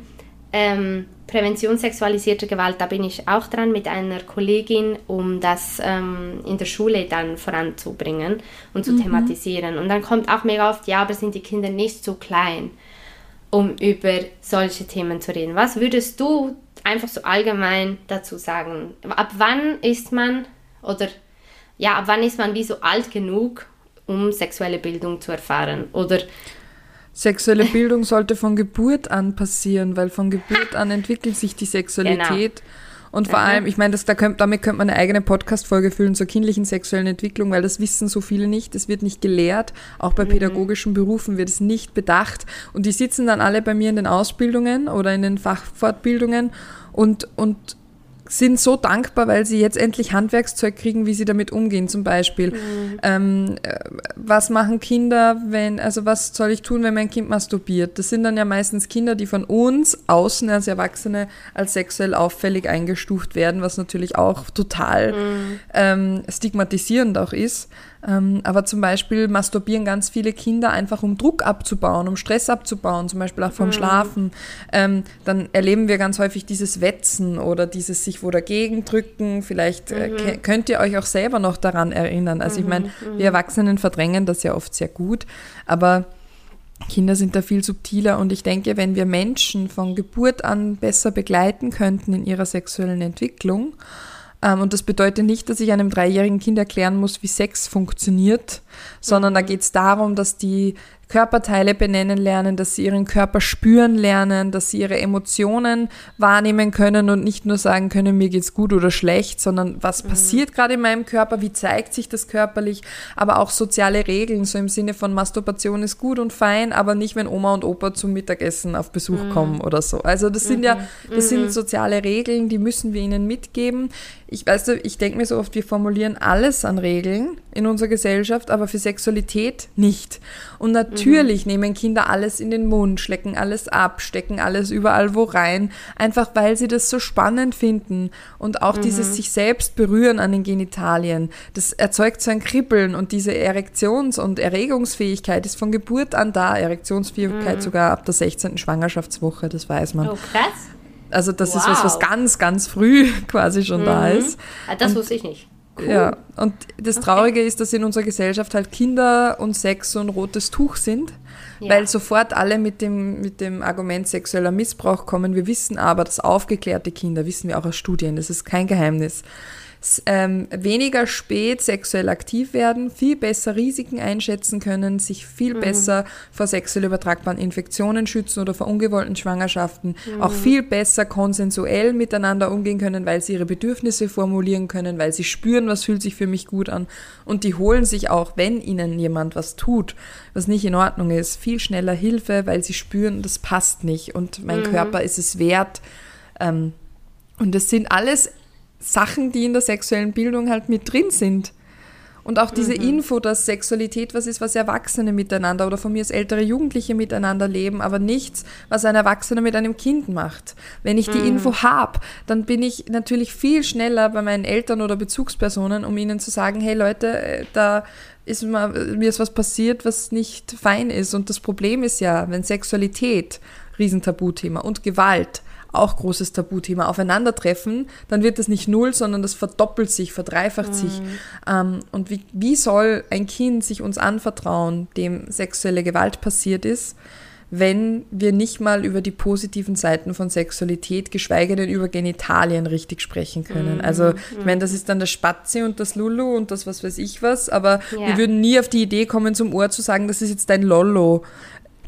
ähm, Prävention sexualisierter Gewalt, da bin ich auch dran mit einer Kollegin, um das ähm, in der Schule dann voranzubringen und zu mhm. thematisieren. Und dann kommt auch mega oft, ja, aber sind die Kinder nicht so klein, um über solche Themen zu reden. Was würdest du einfach so allgemein dazu sagen? Ab wann ist man oder ja, ab wann ist man wie so alt genug, um sexuelle Bildung zu erfahren? Oder Sexuelle Bildung sollte von Geburt an passieren, weil von Geburt an entwickelt sich die Sexualität. Genau. Und vor mhm. allem, ich meine, das, da könnt, damit könnte man eine eigene Podcast-Folge füllen zur kindlichen sexuellen Entwicklung, weil das wissen so viele nicht. Es wird nicht gelehrt. Auch bei mhm. pädagogischen Berufen wird es nicht bedacht. Und die sitzen dann alle bei mir in den Ausbildungen oder in den Fachfortbildungen und, und sind so dankbar, weil sie jetzt endlich Handwerkszeug kriegen, wie sie damit umgehen. Zum Beispiel, mhm. ähm, äh, was machen Kinder, wenn, also was soll ich tun, wenn mein Kind masturbiert? Das sind dann ja meistens Kinder, die von uns außen als Erwachsene als sexuell auffällig eingestuft werden, was natürlich auch total mhm. ähm, stigmatisierend auch ist. Ähm, aber zum Beispiel masturbieren ganz viele Kinder einfach, um Druck abzubauen, um Stress abzubauen, zum Beispiel auch vom mhm. Schlafen. Ähm, dann erleben wir ganz häufig dieses Wetzen oder dieses sich wo dagegen drücken. Vielleicht äh, mhm. könnt ihr euch auch selber noch daran erinnern. Also ich meine, mhm. wir Erwachsenen verdrängen das ja oft sehr gut, aber Kinder sind da viel subtiler und ich denke, wenn wir Menschen von Geburt an besser begleiten könnten in ihrer sexuellen Entwicklung, und das bedeutet nicht, dass ich einem dreijährigen Kind erklären muss, wie Sex funktioniert, sondern mhm. da geht es darum, dass die Körperteile benennen lernen, dass sie ihren Körper spüren lernen, dass sie ihre Emotionen wahrnehmen können und nicht nur sagen können, mir geht's gut oder schlecht, sondern was mhm. passiert gerade in meinem Körper, wie zeigt sich das körperlich, aber auch soziale Regeln, so im Sinne von Masturbation ist gut und fein, aber nicht, wenn Oma und Opa zum Mittagessen auf Besuch mhm. kommen oder so. Also das sind ja, mhm. das sind mhm. soziale Regeln, die müssen wir ihnen mitgeben. Ich weiß, ich denke mir so oft, wir formulieren alles an Regeln in unserer Gesellschaft, aber für Sexualität nicht. Und natürlich mhm. nehmen Kinder alles in den Mund, schlecken alles ab, stecken alles überall wo rein, einfach weil sie das so spannend finden. Und auch mhm. dieses sich selbst berühren an den Genitalien, das erzeugt so ein Kribbeln und diese Erektions- und Erregungsfähigkeit ist von Geburt an da. Erektionsfähigkeit mhm. sogar ab der 16. Schwangerschaftswoche, das weiß man. Oh, krass. Also das wow. ist was, was ganz, ganz früh quasi schon mhm. da ist. Ah, das und, wusste ich nicht. Cool. Ja, und das Traurige okay. ist, dass in unserer Gesellschaft halt Kinder und Sex so ein rotes Tuch sind, ja. weil sofort alle mit dem, mit dem Argument sexueller Missbrauch kommen. Wir wissen aber, dass aufgeklärte Kinder, wissen wir auch aus Studien, das ist kein Geheimnis, ähm, weniger spät sexuell aktiv werden, viel besser Risiken einschätzen können, sich viel mhm. besser vor sexuell übertragbaren Infektionen schützen oder vor ungewollten Schwangerschaften, mhm. auch viel besser konsensuell miteinander umgehen können, weil sie ihre Bedürfnisse formulieren können, weil sie spüren, was fühlt sich für mich gut an. Und die holen sich auch, wenn ihnen jemand was tut, was nicht in Ordnung ist, viel schneller Hilfe, weil sie spüren, das passt nicht und mein mhm. Körper ist es wert. Ähm, und das sind alles Sachen, die in der sexuellen Bildung halt mit drin sind. Und auch diese mhm. Info, dass Sexualität was ist, was Erwachsene miteinander oder von mir als ältere Jugendliche miteinander leben, aber nichts, was ein Erwachsener mit einem Kind macht. Wenn ich die mhm. Info habe, dann bin ich natürlich viel schneller bei meinen Eltern oder Bezugspersonen, um ihnen zu sagen, hey Leute, äh, da ist mir, mir ist was passiert, was nicht fein ist. Und das Problem ist ja, wenn Sexualität, Riesentabuthema und Gewalt auch großes Tabuthema, aufeinandertreffen, dann wird das nicht null, sondern das verdoppelt sich, verdreifacht mhm. sich. Ähm, und wie, wie soll ein Kind sich uns anvertrauen, dem sexuelle Gewalt passiert ist, wenn wir nicht mal über die positiven Seiten von Sexualität, geschweige denn über Genitalien richtig sprechen können. Mhm. Also ich meine, das ist dann das Spatzi und das Lulu und das was weiß ich was, aber ja. wir würden nie auf die Idee kommen, zum Ohr zu sagen, das ist jetzt dein Lollo.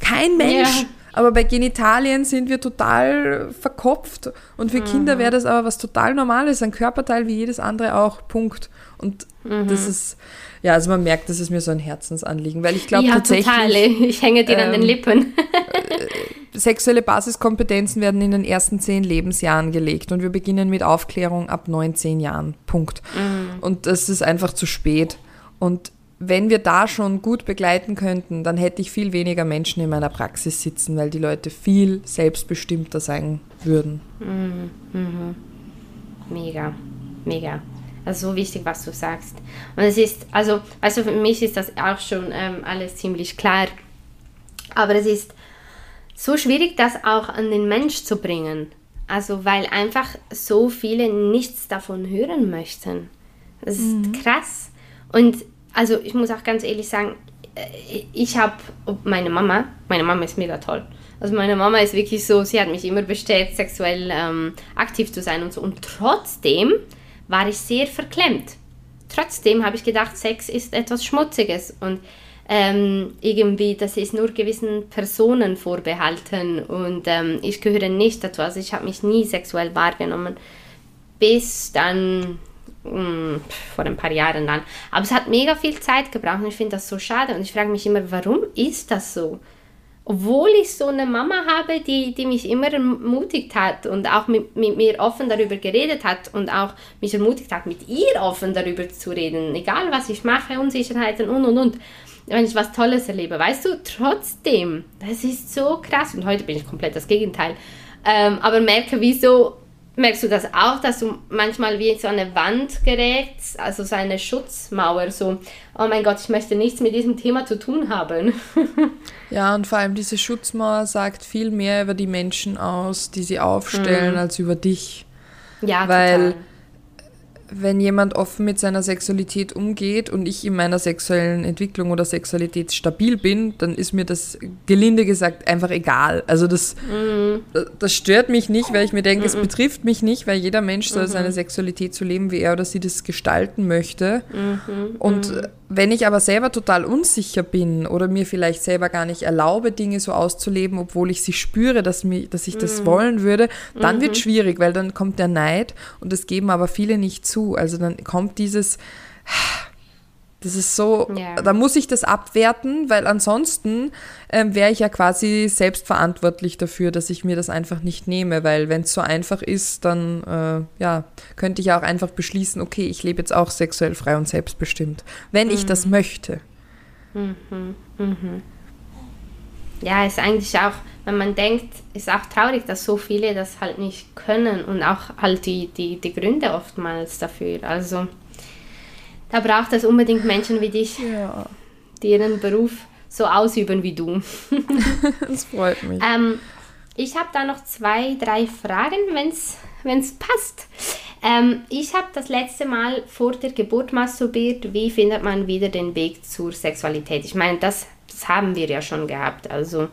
Kein Mensch ja. Aber bei Genitalien sind wir total verkopft. Und für mhm. Kinder wäre das aber was total Normales, ein Körperteil wie jedes andere auch. Punkt. Und mhm. das ist, ja, also man merkt, das ist mir so ein Herzensanliegen, weil ich glaube ja, tatsächlich. Total. Ich hänge dir ähm, an den Lippen. Äh, sexuelle Basiskompetenzen werden in den ersten zehn Lebensjahren gelegt und wir beginnen mit Aufklärung ab neun, zehn Jahren. Punkt. Mhm. Und das ist einfach zu spät. Und wenn wir da schon gut begleiten könnten, dann hätte ich viel weniger Menschen in meiner Praxis sitzen, weil die Leute viel selbstbestimmter sein würden. Mhm. Mhm. Mega, mega. Also so wichtig, was du sagst. Und es ist, also, also für mich ist das auch schon ähm, alles ziemlich klar. Aber es ist so schwierig, das auch an den Mensch zu bringen. Also weil einfach so viele nichts davon hören möchten. Das ist mhm. krass. Und also ich muss auch ganz ehrlich sagen, äh, ich habe meine Mama, meine Mama ist mega toll. Also meine Mama ist wirklich so, sie hat mich immer bestätigt, sexuell ähm, aktiv zu sein und so. Und trotzdem war ich sehr verklemmt. Trotzdem habe ich gedacht, Sex ist etwas Schmutziges und ähm, irgendwie, das ist nur gewissen Personen vorbehalten und ähm, ich gehöre nicht dazu. Also ich habe mich nie sexuell wahrgenommen, bis dann hm, vor ein paar Jahren dann. Aber es hat mega viel Zeit gebraucht und ich finde das so schade und ich frage mich immer, warum ist das so? Obwohl ich so eine Mama habe, die, die mich immer ermutigt hat und auch mit, mit mir offen darüber geredet hat und auch mich ermutigt hat, mit ihr offen darüber zu reden, egal was ich mache, Unsicherheiten und und und wenn ich was Tolles erlebe, weißt du, trotzdem, das ist so krass und heute bin ich komplett das Gegenteil, ähm, aber merke, wieso Merkst du das auch, dass du manchmal wie so eine Wand gerätst, also so eine Schutzmauer, so, oh mein Gott, ich möchte nichts mit diesem Thema zu tun haben? ja, und vor allem diese Schutzmauer sagt viel mehr über die Menschen aus, die sie aufstellen, mhm. als über dich. Ja, Weil total wenn jemand offen mit seiner Sexualität umgeht und ich in meiner sexuellen Entwicklung oder Sexualität stabil bin, dann ist mir das gelinde gesagt einfach egal. Also das, mhm. das stört mich nicht, weil ich mir denke, mhm. es betrifft mich nicht, weil jeder Mensch soll mhm. seine Sexualität so leben, wie er oder sie das gestalten möchte. Mhm. Und mhm. wenn ich aber selber total unsicher bin oder mir vielleicht selber gar nicht erlaube, Dinge so auszuleben, obwohl ich sie spüre, dass, mir, dass ich das mhm. wollen würde, dann wird schwierig, weil dann kommt der Neid und das geben aber viele nicht zu. Also dann kommt dieses, das ist so, ja. da muss ich das abwerten, weil ansonsten ähm, wäre ich ja quasi selbstverantwortlich dafür, dass ich mir das einfach nicht nehme, weil wenn es so einfach ist, dann äh, ja, könnte ich ja auch einfach beschließen, okay, ich lebe jetzt auch sexuell frei und selbstbestimmt, wenn mhm. ich das mhm. möchte. Mhm. Mhm. Ja, ist eigentlich auch, wenn man denkt, ist auch traurig, dass so viele das halt nicht können und auch halt die, die, die Gründe oftmals dafür. Also da braucht es unbedingt Menschen wie dich, ja. die ihren Beruf so ausüben wie du. das freut mich. Ähm, ich habe da noch zwei, drei Fragen, wenn es passt. Ähm, ich habe das letzte Mal vor der Geburt masturbiert. Wie findet man wieder den Weg zur Sexualität? Ich meine, das, das haben wir ja schon gehabt. Also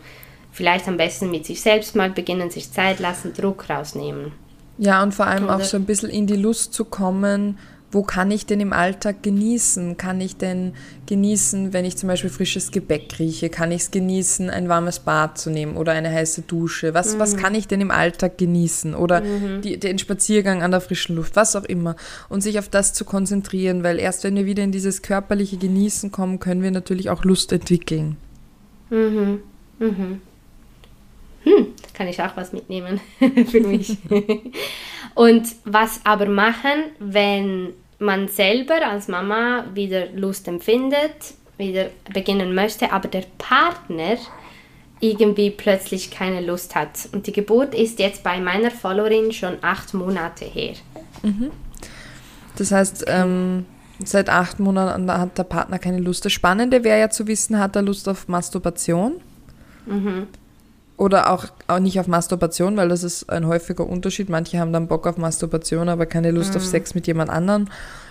vielleicht am besten mit sich selbst mal beginnen, sich Zeit lassen, Druck rausnehmen. Ja, und vor allem Oder? auch so ein bisschen in die Lust zu kommen wo kann ich denn im Alltag genießen? Kann ich denn genießen, wenn ich zum Beispiel frisches Gebäck rieche? Kann ich es genießen, ein warmes Bad zu nehmen oder eine heiße Dusche? Was, mhm. was kann ich denn im Alltag genießen? Oder mhm. die, den Spaziergang an der frischen Luft, was auch immer. Und sich auf das zu konzentrieren, weil erst wenn wir wieder in dieses körperliche Genießen kommen, können wir natürlich auch Lust entwickeln. Mhm. Mhm. Hm, kann ich auch was mitnehmen für mich. Und was aber machen, wenn man selber als Mama wieder Lust empfindet, wieder beginnen möchte, aber der Partner irgendwie plötzlich keine Lust hat. Und die Geburt ist jetzt bei meiner Followerin schon acht Monate her. Mhm. Das heißt, ähm, seit acht Monaten hat der Partner keine Lust. Das Spannende wäre ja zu wissen, hat er Lust auf Masturbation? Mhm. Oder auch, auch nicht auf Masturbation, weil das ist ein häufiger Unterschied. Manche haben dann Bock auf Masturbation, aber keine Lust mhm. auf Sex mit jemand anderem.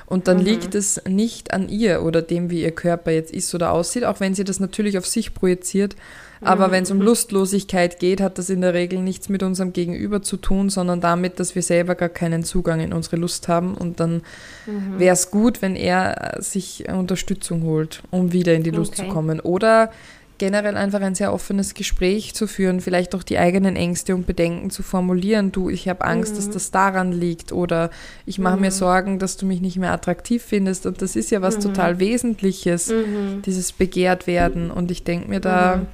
Und dann mhm. liegt es nicht an ihr oder dem, wie ihr Körper jetzt ist oder aussieht, auch wenn sie das natürlich auf sich projiziert. Aber mhm. wenn es um Lustlosigkeit geht, hat das in der Regel nichts mit unserem Gegenüber zu tun, sondern damit, dass wir selber gar keinen Zugang in unsere Lust haben. Und dann mhm. wäre es gut, wenn er sich Unterstützung holt, um wieder in die Lust okay. zu kommen. Oder generell einfach ein sehr offenes Gespräch zu führen, vielleicht auch die eigenen Ängste und Bedenken zu formulieren. Du, ich habe Angst, mhm. dass das daran liegt oder ich mache mhm. mir Sorgen, dass du mich nicht mehr attraktiv findest. Und das ist ja was mhm. total Wesentliches, mhm. dieses begehrt werden. Und ich denke mir da, mhm.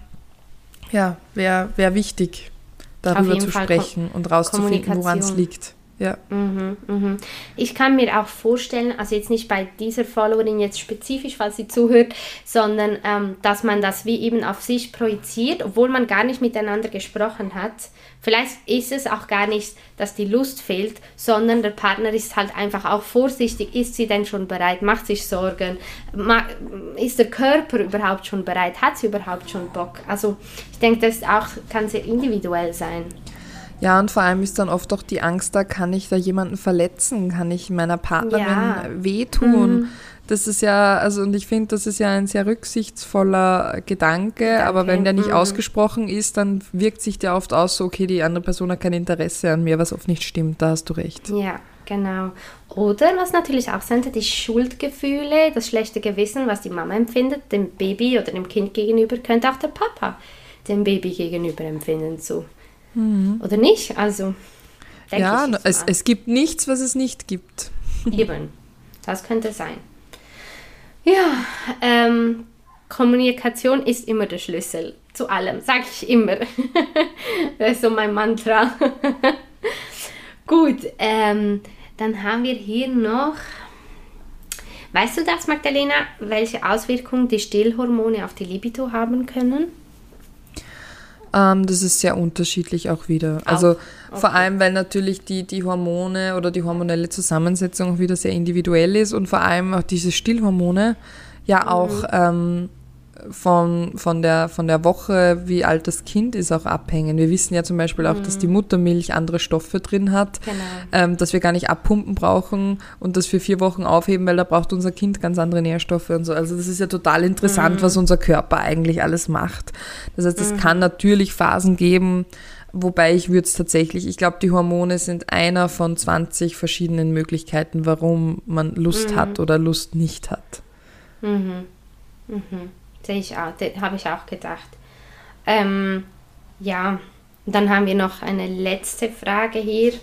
ja, wäre wär wichtig, darüber zu sprechen und rauszufinden, woran es liegt. Ja. Mhm, mhm. Ich kann mir auch vorstellen, also jetzt nicht bei dieser Followerin jetzt spezifisch, falls sie zuhört, sondern ähm, dass man das wie eben auf sich projiziert, obwohl man gar nicht miteinander gesprochen hat. Vielleicht ist es auch gar nicht, dass die Lust fehlt, sondern der Partner ist halt einfach auch vorsichtig. Ist sie denn schon bereit? Macht sich Sorgen? Ist der Körper überhaupt schon bereit? Hat sie überhaupt schon Bock? Also ich denke, das auch, kann sehr individuell sein. Ja, und vor allem ist dann oft auch die Angst da, kann ich da jemanden verletzen? Kann ich meiner Partnerin ja. wehtun? Mhm. Das ist ja, also und ich finde, das ist ja ein sehr rücksichtsvoller Gedanke, Danke. aber wenn der nicht mhm. ausgesprochen ist, dann wirkt sich der oft aus, so, okay, die andere Person hat kein Interesse an mir, was oft nicht stimmt, da hast du recht. Ja, genau. Oder was natürlich auch sein die Schuldgefühle, das schlechte Gewissen, was die Mama empfindet, dem Baby oder dem Kind gegenüber, könnte auch der Papa dem Baby gegenüber empfinden. So. Mhm. Oder nicht? Also, ja, es, es gibt nichts, was es nicht gibt. Eben, das könnte sein. Ja, ähm, Kommunikation ist immer der Schlüssel zu allem, sage ich immer. das ist so mein Mantra. Gut, ähm, dann haben wir hier noch. Weißt du das, Magdalena, welche Auswirkungen die Stillhormone auf die Libido haben können? Ähm, das ist sehr unterschiedlich auch wieder. Also okay. vor allem, weil natürlich die, die Hormone oder die hormonelle Zusammensetzung auch wieder sehr individuell ist und vor allem auch diese Stillhormone ja mhm. auch ähm, von, von, der, von der Woche, wie alt das Kind ist, auch abhängen. Wir wissen ja zum Beispiel auch, mhm. dass die Muttermilch andere Stoffe drin hat, genau. ähm, dass wir gar nicht abpumpen brauchen und das für vier Wochen aufheben, weil da braucht unser Kind ganz andere Nährstoffe und so. Also das ist ja total interessant, mhm. was unser Körper eigentlich alles macht. Das heißt, es mhm. kann natürlich Phasen geben, Wobei ich würde es tatsächlich, ich glaube, die Hormone sind einer von 20 verschiedenen Möglichkeiten, warum man Lust mhm. hat oder Lust nicht hat. Mhm. Mhm. Sehe ich auch, habe ich auch gedacht. Ähm, ja, dann haben wir noch eine letzte Frage hier.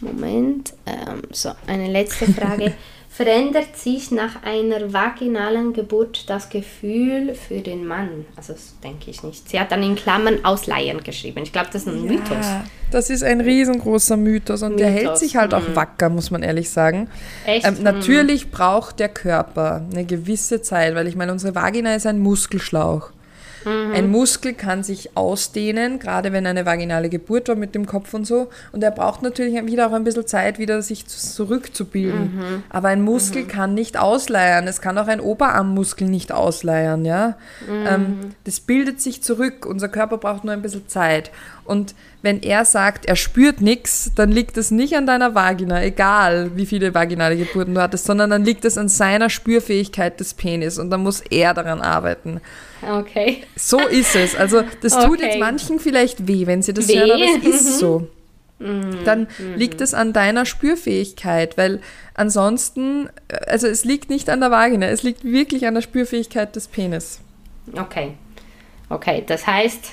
Moment. Ähm, so, eine letzte Frage. Verändert sich nach einer vaginalen Geburt das Gefühl für den Mann? Also das denke ich nicht. Sie hat dann in Klammern Ausleihen geschrieben. Ich glaube, das ist ein ja, Mythos. Das ist ein riesengroßer Mythos und Mythos. der hält sich halt auch mhm. wacker, muss man ehrlich sagen. Echt? Ähm, natürlich mhm. braucht der Körper eine gewisse Zeit, weil ich meine, unsere Vagina ist ein Muskelschlauch. Mhm. Ein Muskel kann sich ausdehnen, gerade wenn eine vaginale Geburt war mit dem Kopf und so. Und er braucht natürlich wieder auch ein bisschen Zeit, wieder sich zurückzubilden. Mhm. Aber ein Muskel mhm. kann nicht ausleiern. Es kann auch ein Oberarmmuskel nicht ausleiern. Ja? Mhm. Ähm, das bildet sich zurück. Unser Körper braucht nur ein bisschen Zeit. Und wenn er sagt, er spürt nichts, dann liegt es nicht an deiner Vagina, egal wie viele vaginale Geburten du hattest, sondern dann liegt es an seiner Spürfähigkeit des Penis und dann muss er daran arbeiten. Okay. So ist es. Also das okay. tut jetzt manchen vielleicht weh, wenn sie das weh. hören, aber es ist so. Mhm. Dann mhm. liegt es an deiner Spürfähigkeit, weil ansonsten, also es liegt nicht an der Vagina, es liegt wirklich an der Spürfähigkeit des Penis. Okay. Okay, das heißt,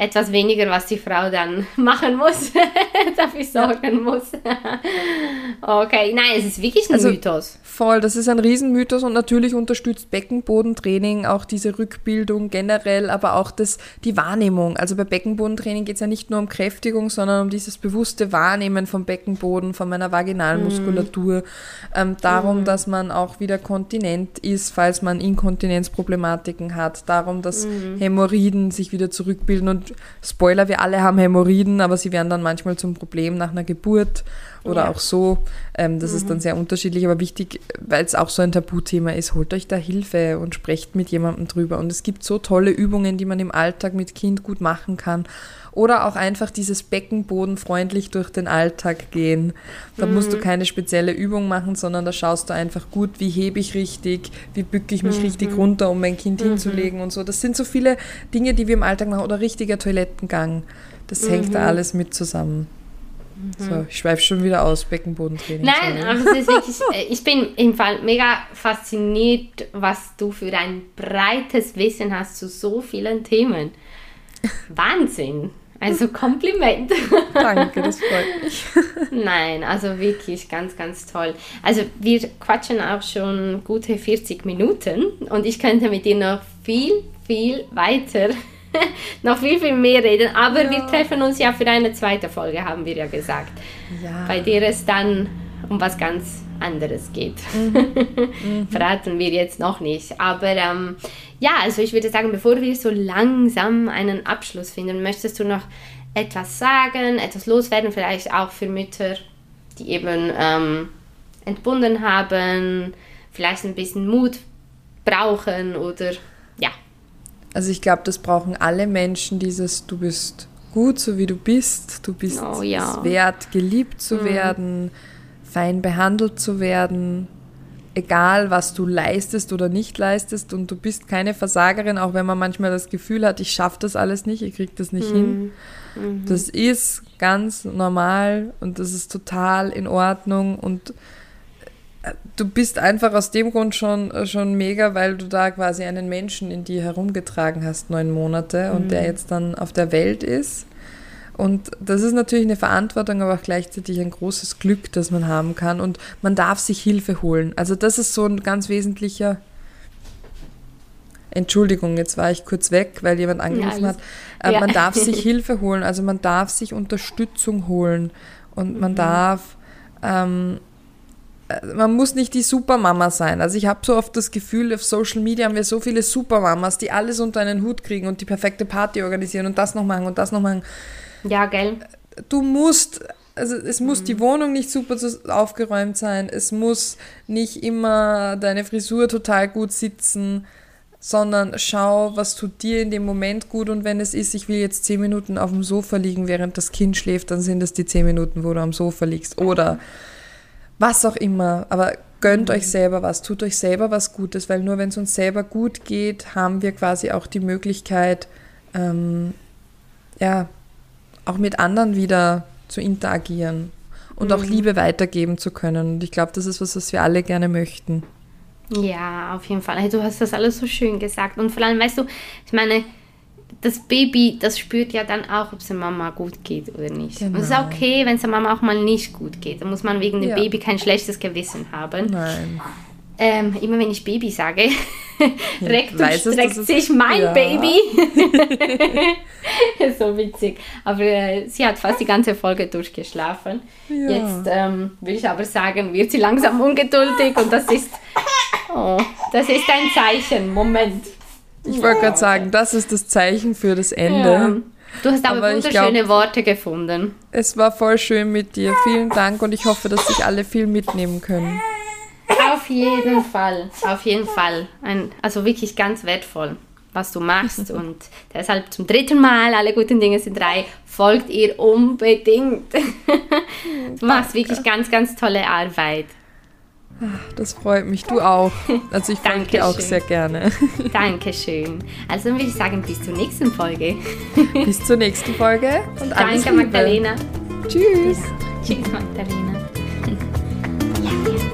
etwas weniger, was die Frau dann machen muss, dafür sorgen muss. okay, nein, es ist wirklich ein also, Mythos. Voll, das ist ein Riesenmythos und natürlich unterstützt Beckenbodentraining auch diese Rückbildung generell, aber auch das, die Wahrnehmung. Also bei Beckenbodentraining geht es ja nicht nur um Kräftigung, sondern um dieses bewusste Wahrnehmen vom Beckenboden, von meiner vaginalen mhm. Muskulatur, ähm, darum, mm. dass man auch wieder kontinent ist, falls man Inkontinenzproblematiken hat, darum, dass mm. Hämorrhoiden sich wieder zurückbilden und Spoiler, wir alle haben Hämorrhoiden, aber sie werden dann manchmal zum Problem nach einer Geburt oder ja. auch so. Ähm, das mhm. ist dann mhm. sehr unterschiedlich, aber wichtig, weil es auch so ein Tabuthema ist, holt euch da Hilfe und sprecht mit jemandem drüber. Und es gibt so tolle Übungen, die man im Alltag mit Kind gut machen kann. Oder auch einfach dieses Beckenboden freundlich durch den Alltag gehen. Da mhm. musst du mhm. keine spezielle Übung machen, sondern da schaust du einfach gut, wie hebe ich richtig, wie bücke ich mich mhm. richtig runter, um mein Kind mhm. hinzulegen und so. Das sind so viele Dinge, die wir im Alltag machen. Oder richtiger Toilettengang. Das hängt da mhm. alles mit zusammen. So, ich schweife schon wieder aus, Beckenbodentraining. Nein, aber es ist wirklich, äh, ich bin im Fall mega fasziniert, was du für ein breites Wissen hast zu so vielen Themen. Wahnsinn. Also Kompliment. Danke, das freut mich. Nein, also wirklich ganz, ganz toll. Also wir quatschen auch schon gute 40 Minuten und ich könnte mit dir noch viel, viel weiter, noch viel, viel mehr reden. Aber ja. wir treffen uns ja für eine zweite Folge, haben wir ja gesagt. Ja. Bei dir es dann um was ganz anderes geht. Mhm. Mhm. Verraten wir jetzt noch nicht. Aber ähm, ja, also ich würde sagen, bevor wir so langsam einen Abschluss finden, möchtest du noch etwas sagen, etwas loswerden, vielleicht auch für Mütter, die eben ähm, entbunden haben, vielleicht ein bisschen Mut brauchen oder ja. Also ich glaube, das brauchen alle Menschen, dieses du bist gut, so wie du bist, du bist oh, ja. wert, geliebt zu mhm. werden, fein behandelt zu werden, egal was du leistest oder nicht leistest und du bist keine Versagerin, auch wenn man manchmal das Gefühl hat, ich schaffe das alles nicht, ich kriege das nicht mhm. hin. Mhm. Das ist ganz normal und das ist total in Ordnung und äh, du bist einfach aus dem Grund schon, schon mega, weil du da quasi einen Menschen in dir herumgetragen hast, neun Monate, mhm. und der jetzt dann auf der Welt ist. Und das ist natürlich eine Verantwortung, aber auch gleichzeitig ein großes Glück, das man haben kann. Und man darf sich Hilfe holen. Also das ist so ein ganz wesentlicher. Entschuldigung, jetzt war ich kurz weg, weil jemand angerufen ja, hat. Äh, ja. Man darf sich Hilfe holen, also man darf sich Unterstützung holen und man mhm. darf, ähm, äh, man muss nicht die Supermama sein. Also ich habe so oft das Gefühl, auf Social Media haben wir so viele Supermamas, die alles unter einen Hut kriegen und die perfekte Party organisieren und das noch machen und das noch machen. Ja, gell. Du musst, also es muss mhm. die Wohnung nicht super aufgeräumt sein, es muss nicht immer deine Frisur total gut sitzen, sondern schau, was tut dir in dem Moment gut und wenn es ist, ich will jetzt zehn Minuten auf dem Sofa liegen, während das Kind schläft, dann sind es die zehn Minuten, wo du am Sofa liegst oder was auch immer, aber gönnt mhm. euch selber was, tut euch selber was Gutes, weil nur wenn es uns selber gut geht, haben wir quasi auch die Möglichkeit, ähm, ja, auch mit anderen wieder zu interagieren und mhm. auch Liebe weitergeben zu können. Und ich glaube, das ist was, was wir alle gerne möchten. Ja, auf jeden Fall. Hey, du hast das alles so schön gesagt. Und vor allem, weißt du, ich meine, das Baby, das spürt ja dann auch, ob es der Mama gut geht oder nicht. Genau. Und es ist okay, wenn es der Mama auch mal nicht gut geht. Da muss man wegen dem Ja. Baby kein schlechtes Gewissen haben. Nein. Ähm, immer wenn ich Baby sage, es, streckt es- sich mein Ja. Baby. so witzig. Aber äh, sie hat fast die ganze Folge durchgeschlafen. Ja. Jetzt ähm, will ich aber sagen, wird sie langsam ungeduldig und das ist, oh, das ist ein Zeichen. Moment. Ich wollte gerade sagen, das ist das Zeichen für das Ja. Ende. Du hast aber, Aber wunderschöne glaub- Worte gefunden. Es war voll schön mit dir. Vielen Dank und ich hoffe, dass sich alle viel mitnehmen können. Auf jeden Fall, auf jeden Fall. Ein, also wirklich ganz wertvoll, was du machst. Und deshalb zum dritten Mal, alle guten Dinge sind drei, folgt ihr unbedingt. du machst wirklich ganz, ganz tolle Arbeit. Das freut mich. Du auch. Also ich folge dir auch sehr gerne. Dankeschön. Also dann würde ich sagen, bis zur nächsten Folge. Bis zur nächsten Folge und alles Danke, Liebe. Magdalena. Tschüss. Tschüss, Magdalena.